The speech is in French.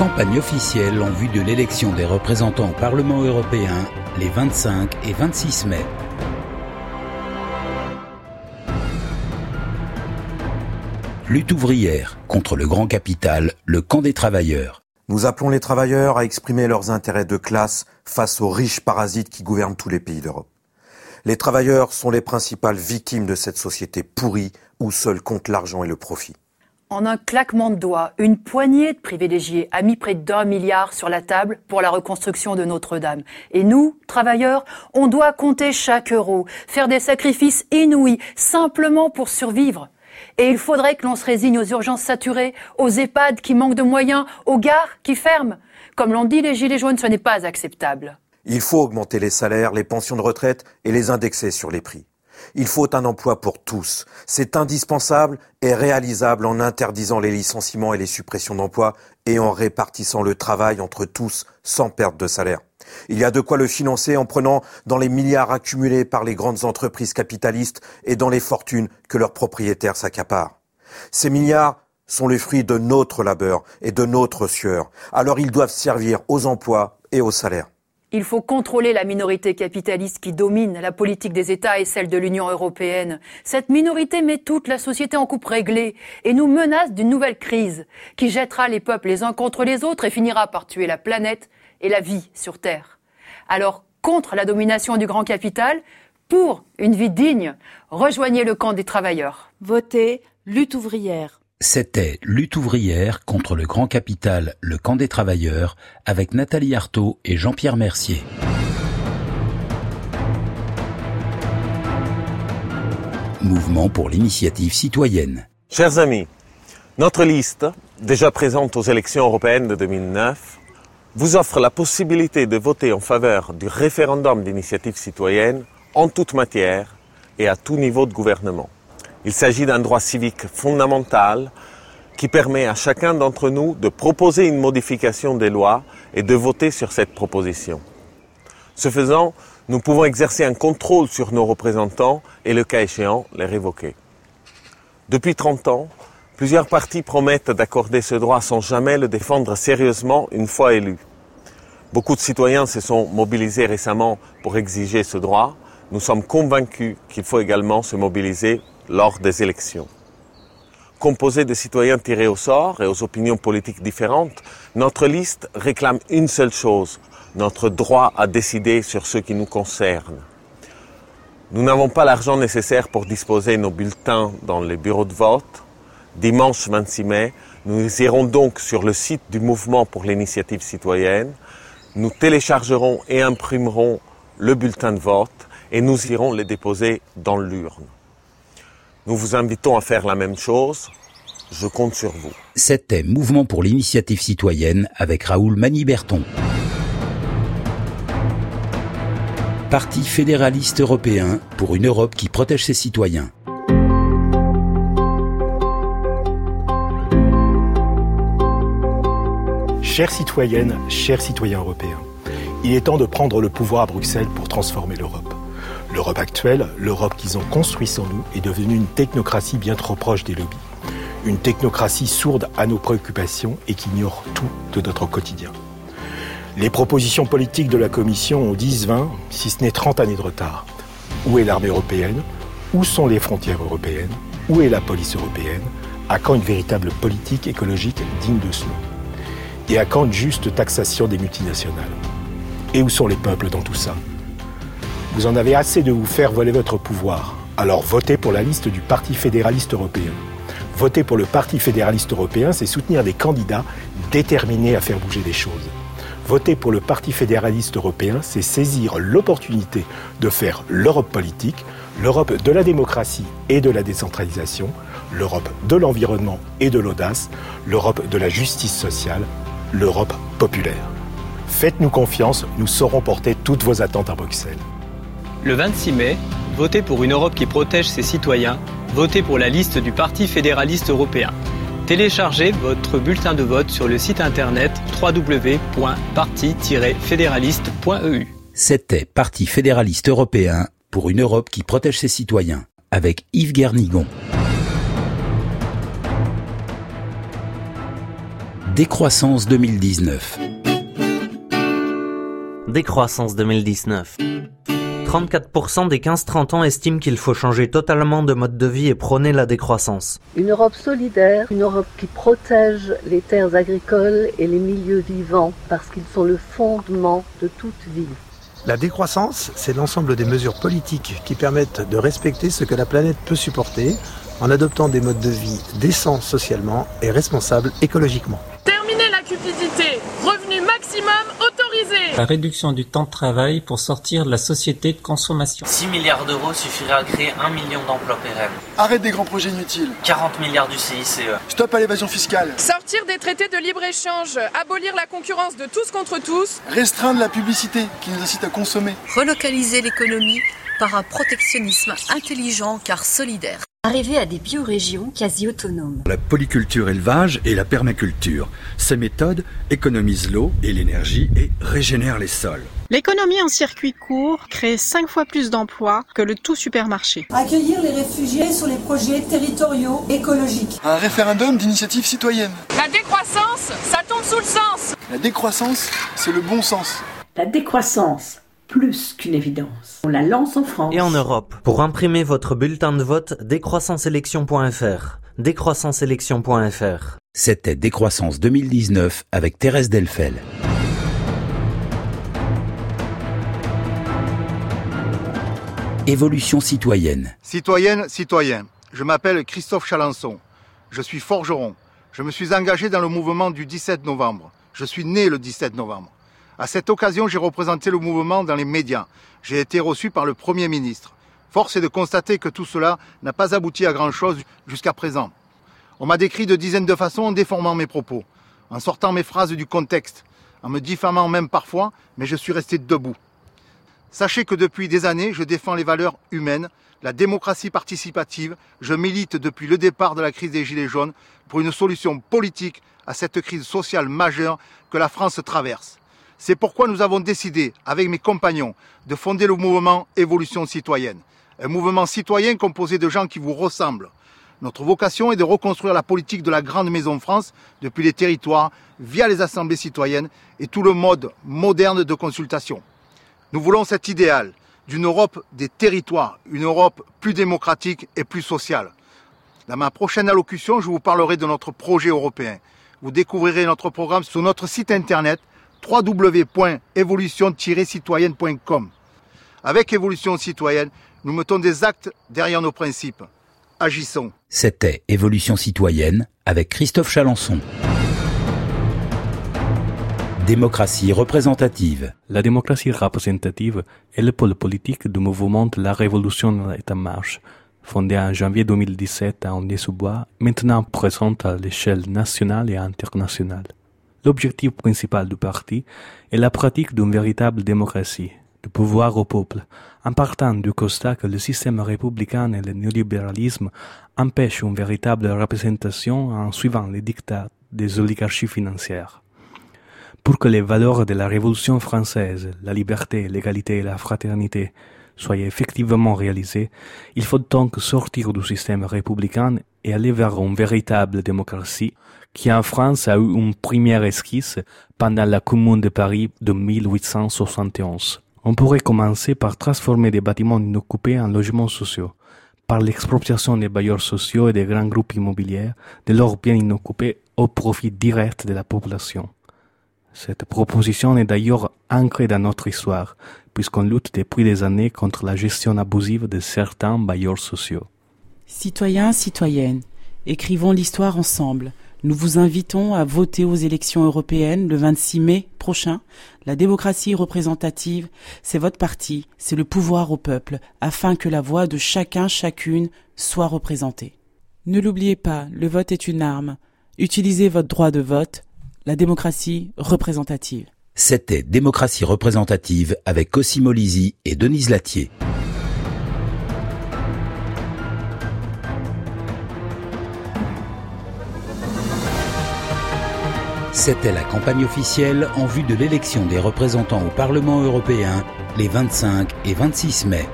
campagne officielle en vue de l'élection des représentants au Parlement européen les 25 et 26 mai. Lutte ouvrière contre le grand capital, le camp des travailleurs. Nous appelons les travailleurs à exprimer leurs intérêts de classe face aux riches parasites qui gouvernent tous les pays d'Europe. Les travailleurs sont les principales victimes de cette société pourrie où seul compte l'argent et le profit. En un claquement de doigts, une poignée de privilégiés a mis près d'un milliard sur la table pour la reconstruction de Notre-Dame. Et nous, travailleurs, on doit compter chaque euro, faire des sacrifices inouïs, simplement pour survivre. Et il faudrait que l'on se résigne aux urgences saturées, aux EHPAD qui manquent de moyens, aux gares qui ferment. Comme l'ont dit les Gilets jaunes, ce n'est pas acceptable. Il faut augmenter les salaires, les pensions de retraite et les indexer sur les prix. Il faut un emploi pour tous. C'est indispensable et réalisable en interdisant les licenciements et les suppressions d'emplois et en répartissant le travail entre tous sans perte de salaire. Il y a de quoi le financer en prenant dans les milliards accumulés par les grandes entreprises capitalistes et dans les fortunes que leurs propriétaires s'accaparent. Ces milliards sont les fruits de notre labeur et de notre sueur. Alors ils doivent servir aux emplois et aux salaires. Il faut contrôler la minorité capitaliste qui domine la politique des États et celle de l'Union européenne. Cette minorité met toute la société en coupe réglée et nous menace d'une nouvelle crise qui jettera les peuples les uns contre les autres et finira par tuer la planète et la vie sur Terre. Alors, contre la domination du grand capital, pour une vie digne, rejoignez le camp des travailleurs. Votez lutte ouvrière. C'était Lutte ouvrière contre le grand capital, le camp des travailleurs, avec Nathalie Artaud et Jean-Pierre Mercier. Mouvement pour l'initiative citoyenne. Chers amis, notre liste, déjà présente aux élections européennes de 2009, vous offre la possibilité de voter en faveur du référendum d'initiative citoyenne en toute matière et à tout niveau de gouvernement. Il s'agit d'un droit civique fondamental qui permet à chacun d'entre nous de proposer une modification des lois et de voter sur cette proposition. Ce faisant, nous pouvons exercer un contrôle sur nos représentants et, le cas échéant, les révoquer. Depuis 30 ans, plusieurs partis promettent d'accorder ce droit sans jamais le défendre sérieusement une fois élu. Beaucoup de citoyens se sont mobilisés récemment pour exiger ce droit. Nous sommes convaincus qu'il faut également se mobiliser lors des élections. Composée de citoyens tirés au sort et aux opinions politiques différentes, notre liste réclame une seule chose, notre droit à décider sur ce qui nous concerne. Nous n'avons pas l'argent nécessaire pour disposer nos bulletins dans les bureaux de vote. Dimanche 26 mai, nous irons donc sur le site du mouvement pour l'initiative citoyenne. Nous téléchargerons et imprimerons le bulletin de vote et nous irons les déposer dans l'urne. Nous vous invitons à faire la même chose. Je compte sur vous. C'était Mouvement pour l'initiative citoyenne avec Raoul Maniberton. Parti fédéraliste européen pour une Europe qui protège ses citoyens. Chères citoyennes, chers citoyens européens, il est temps de prendre le pouvoir à Bruxelles pour transformer l'Europe. L'Europe actuelle, l'Europe qu'ils ont construite sans nous, est devenue une technocratie bien trop proche des lobbies. Une technocratie sourde à nos préoccupations et qui ignore tout de notre quotidien. Les propositions politiques de la Commission ont 10, 20, si ce n'est 30 années de retard. Où est l'armée européenne? Où sont les frontières européennes? Où est la police européenne? À quand une véritable politique écologique digne de ce nom? Et à quand une juste taxation des multinationales? Et où sont les peuples dans tout ça? Vous en avez assez de vous faire voler votre pouvoir. Alors votez pour la liste du Parti fédéraliste européen. Voter pour le Parti fédéraliste européen, c'est soutenir des candidats déterminés à faire bouger les choses. Voter pour le Parti fédéraliste européen, c'est saisir l'opportunité de faire l'Europe politique, l'Europe de la démocratie et de la décentralisation, l'Europe de l'environnement et de l'audace, l'Europe de la justice sociale, l'Europe populaire. Faites-nous confiance, nous saurons porter toutes vos attentes à Bruxelles. Le 26 mai, votez pour une Europe qui protège ses citoyens, votez pour la liste du Parti fédéraliste européen. Téléchargez votre bulletin de vote sur le site internet www.parti-fédéraliste.eu. C'était Parti fédéraliste européen pour une Europe qui protège ses citoyens avec Yves Guernigon. Décroissance 2019. Décroissance 2019. 34% des 15-30 ans estiment qu'il faut changer totalement de mode de vie et prôner la décroissance. Une Europe solidaire, une Europe qui protège les terres agricoles et les milieux vivants parce qu'ils sont le fondement de toute vie. La décroissance, c'est l'ensemble des mesures politiques qui permettent de respecter ce que la planète peut supporter en adoptant des modes de vie décents socialement et responsables écologiquement. Terminer la cupidité, revenu maximum autorisé. La réduction du temps de travail pour sortir de la société de consommation. 6 milliards d'euros suffiraient à créer 1 million d'emplois pérennes. Arrête des grands projets inutiles. 40 milliards du CICE. Stop à l'évasion fiscale. Sortir des traités de libre-échange, abolir la concurrence de tous contre tous. Restreindre la publicité qui nous incite à consommer. Relocaliser l'économie par un protectionnisme intelligent car solidaire. Arriver à des biorégions quasi autonomes. La polyculture élevage et la permaculture. Ces méthodes économisent l'eau et l'énergie et régénèrent les sols. L'économie en circuit court crée 5 fois plus d'emplois que le tout supermarché. Accueillir les réfugiés sur les projets territoriaux écologiques. Un référendum d'initiative citoyenne. La décroissance, ça tombe sous le sens. La décroissance, c'est le bon sens. La décroissance plus qu'une évidence. On la lance en France. Et en Europe. Pour imprimer votre bulletin de vote, décroissanceélection.fr. Décroissanceélection.fr. C'était Décroissance 2019 avec Thérèse Delfel. Évolution citoyenne. Citoyenne, citoyen. Je m'appelle Christophe Chalençon. Je suis forgeron. Je me suis engagé dans le mouvement du 17 novembre. Je suis né le 17 novembre. À cette occasion, j'ai représenté le mouvement dans les médias. J'ai été reçu par le Premier ministre. Force est de constater que tout cela n'a pas abouti à grand-chose jusqu'à présent. On m'a décrit de dizaines de façons en déformant mes propos, en sortant mes phrases du contexte, en me diffamant même parfois, mais je suis resté debout. Sachez que depuis des années, je défends les valeurs humaines, la démocratie participative, je milite depuis le départ de la crise des Gilets jaunes pour une solution politique à cette crise sociale majeure que la France traverse. C'est pourquoi nous avons décidé, avec mes compagnons, de fonder le mouvement Évolution citoyenne. Un mouvement citoyen composé de gens qui vous ressemblent. Notre vocation est de reconstruire la politique de la Grande Maison France depuis les territoires, via les assemblées citoyennes et tout le mode moderne de consultation. Nous voulons cet idéal d'une Europe des territoires, une Europe plus démocratique et plus sociale. Dans ma prochaine allocution, je vous parlerai de notre projet européen. Vous découvrirez notre programme sur notre site internet www.évolution-citoyenne.com. Avec Évolution citoyenne, nous mettons des actes derrière nos principes. Agissons. C'était Évolution citoyenne avec Christophe Chalençon. Démocratie représentative. La démocratie représentative est le pôle politique du mouvement de la Révolution est en marche, fondé en janvier 2017 à André-sous-Bois, maintenant présente à l'échelle nationale et internationale. L'objectif principal du parti est la pratique d'une véritable démocratie, de pouvoir au peuple, en partant du constat que le système républicain et le néolibéralisme empêchent une véritable représentation en suivant les dictats des oligarchies financières. Pour que les valeurs de la Révolution française, la liberté, l'égalité et la fraternité, soient effectivement réalisées, il faut donc sortir du système républicain et aller vers une véritable démocratie qui en France a eu une première esquisse pendant la Commune de Paris de 1871. On pourrait commencer par transformer des bâtiments inoccupés en logements sociaux, par l'expropriation des bailleurs sociaux et des grands groupes immobiliers de leurs biens inoccupés au profit direct de la population. Cette proposition est d'ailleurs ancrée dans notre histoire, puisqu'on lutte depuis des années contre la gestion abusive de certains bailleurs sociaux. Citoyens, citoyennes, écrivons l'histoire ensemble. Nous vous invitons à voter aux élections européennes le 26 mai prochain. La démocratie représentative, c'est votre parti, c'est le pouvoir au peuple, afin que la voix de chacun, chacune soit représentée. Ne l'oubliez pas, le vote est une arme. Utilisez votre droit de vote, la démocratie représentative. C'était Démocratie représentative avec Cosimo Lisi et Denise Latier. C'était la campagne officielle en vue de l'élection des représentants au Parlement européen les 25 et 26 mai.